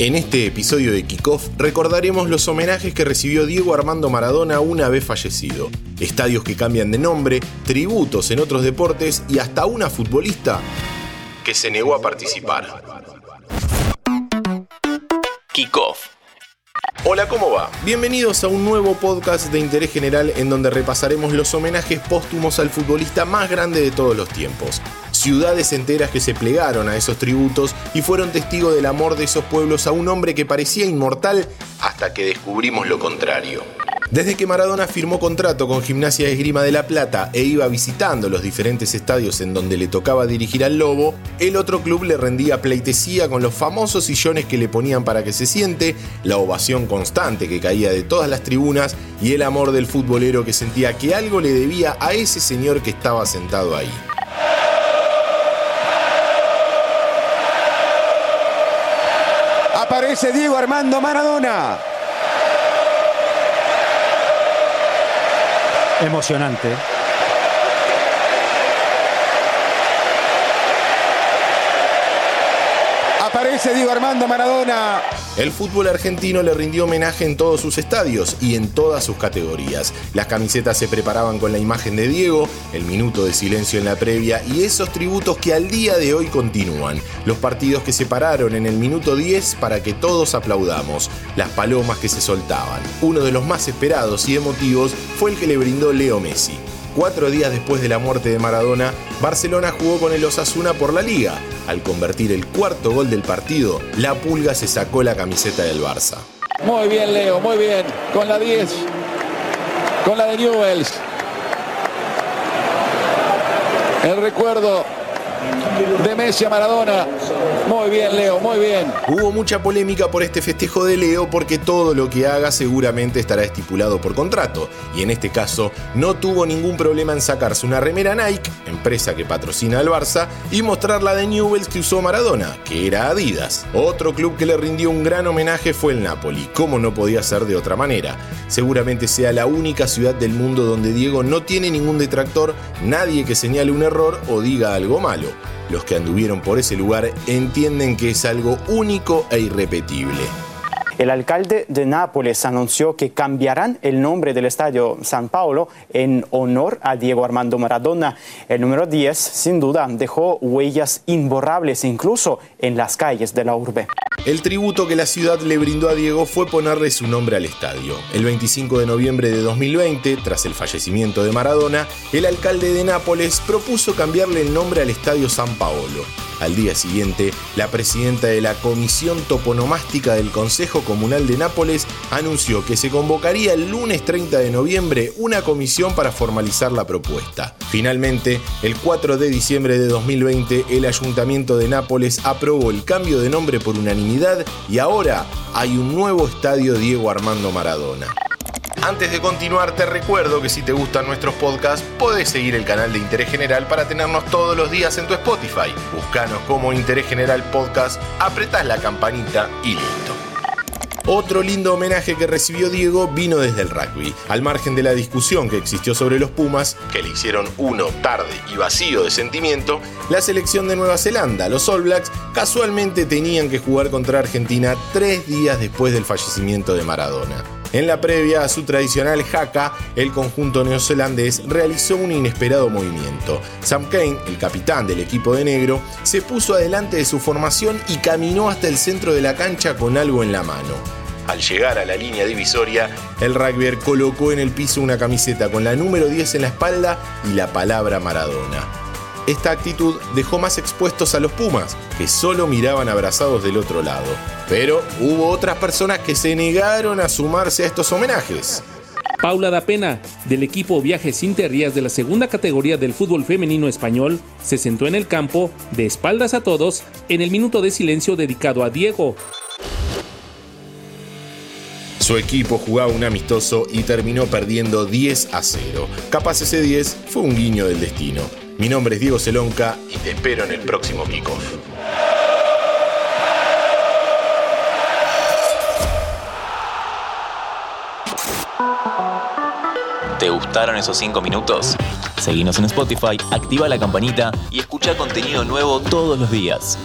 En este episodio de Kickoff recordaremos los homenajes que recibió Diego Armando Maradona una vez fallecido, estadios que cambian de nombre, tributos en otros deportes y hasta una futbolista que se negó a participar. Kickoff. Hola, ¿cómo va? Bienvenidos a un nuevo podcast de interés general en donde repasaremos los homenajes póstumos al futbolista más grande de todos los tiempos ciudades enteras que se plegaron a esos tributos y fueron testigos del amor de esos pueblos a un hombre que parecía inmortal hasta que descubrimos lo contrario. Desde que Maradona firmó contrato con Gimnasia de Esgrima de La Plata e iba visitando los diferentes estadios en donde le tocaba dirigir al Lobo, el otro club le rendía pleitesía con los famosos sillones que le ponían para que se siente, la ovación constante que caía de todas las tribunas y el amor del futbolero que sentía que algo le debía a ese señor que estaba sentado ahí. Aparece Diego Armando Maradona. Emocionante. Aparece Diego Armando Maradona. El fútbol argentino le rindió homenaje en todos sus estadios y en todas sus categorías. Las camisetas se preparaban con la imagen de Diego, el minuto de silencio en la previa y esos tributos que al día de hoy continúan. Los partidos que se pararon en el minuto 10 para que todos aplaudamos. Las palomas que se soltaban. Uno de los más esperados y emotivos fue el que le brindó Leo Messi. Cuatro días después de la muerte de Maradona, Barcelona jugó con el Osasuna por la liga. Al convertir el cuarto gol del partido, la Pulga se sacó la camiseta del Barça. Muy bien, Leo, muy bien. Con la 10, con la de Newells. El recuerdo de Messi a Maradona. Muy bien, Leo, muy bien. Hubo mucha polémica por este festejo de Leo porque todo lo que haga seguramente estará estipulado por contrato. Y en este caso, no tuvo ningún problema en sacarse una remera Nike, empresa que patrocina al Barça, y mostrar la de Newells que usó Maradona, que era Adidas. Otro club que le rindió un gran homenaje fue el Napoli, como no podía ser de otra manera. Seguramente sea la única ciudad del mundo donde Diego no tiene ningún detractor, nadie que señale un error o diga algo malo. Los que anduvieron por ese lugar entienden que es algo único e irrepetible. El alcalde de Nápoles anunció que cambiarán el nombre del estadio San Paulo en honor a Diego Armando Maradona. El número 10, sin duda, dejó huellas imborrables incluso en las calles de la urbe. El tributo que la ciudad le brindó a Diego fue ponerle su nombre al estadio. El 25 de noviembre de 2020, tras el fallecimiento de Maradona, el alcalde de Nápoles propuso cambiarle el nombre al estadio San Paolo. Al día siguiente, la presidenta de la Comisión Toponomástica del Consejo Comunal de Nápoles anunció que se convocaría el lunes 30 de noviembre una comisión para formalizar la propuesta. Finalmente, el 4 de diciembre de 2020, el Ayuntamiento de Nápoles aprobó el cambio de nombre por unanimidad y ahora hay un nuevo estadio Diego Armando Maradona. Antes de continuar, te recuerdo que si te gustan nuestros podcasts, podés seguir el canal de Interés General para tenernos todos los días en tu Spotify. Búscanos como Interés General Podcast, apretás la campanita y listo. Otro lindo homenaje que recibió Diego vino desde el rugby. Al margen de la discusión que existió sobre los Pumas, que le hicieron uno tarde y vacío de sentimiento, la selección de Nueva Zelanda, los All Blacks, casualmente tenían que jugar contra Argentina tres días después del fallecimiento de Maradona. En la previa a su tradicional jaca, el conjunto neozelandés realizó un inesperado movimiento. Sam Kane, el capitán del equipo de negro, se puso adelante de su formación y caminó hasta el centro de la cancha con algo en la mano. Al llegar a la línea divisoria, el rugbyer colocó en el piso una camiseta con la número 10 en la espalda y la palabra Maradona. Esta actitud dejó más expuestos a los Pumas, que solo miraban abrazados del otro lado. Pero hubo otras personas que se negaron a sumarse a estos homenajes. Paula da Pena, del equipo Viajes Interrías de la segunda categoría del fútbol femenino español, se sentó en el campo, de espaldas a todos, en el minuto de silencio dedicado a Diego. Su equipo jugaba un amistoso y terminó perdiendo 10 a 0. Capaz ese 10 fue un guiño del destino. Mi nombre es Diego Celonca y te espero en el próximo kickoff. ¿Te gustaron esos 5 minutos? Seguinos en Spotify, activa la campanita y escucha contenido nuevo todos los días.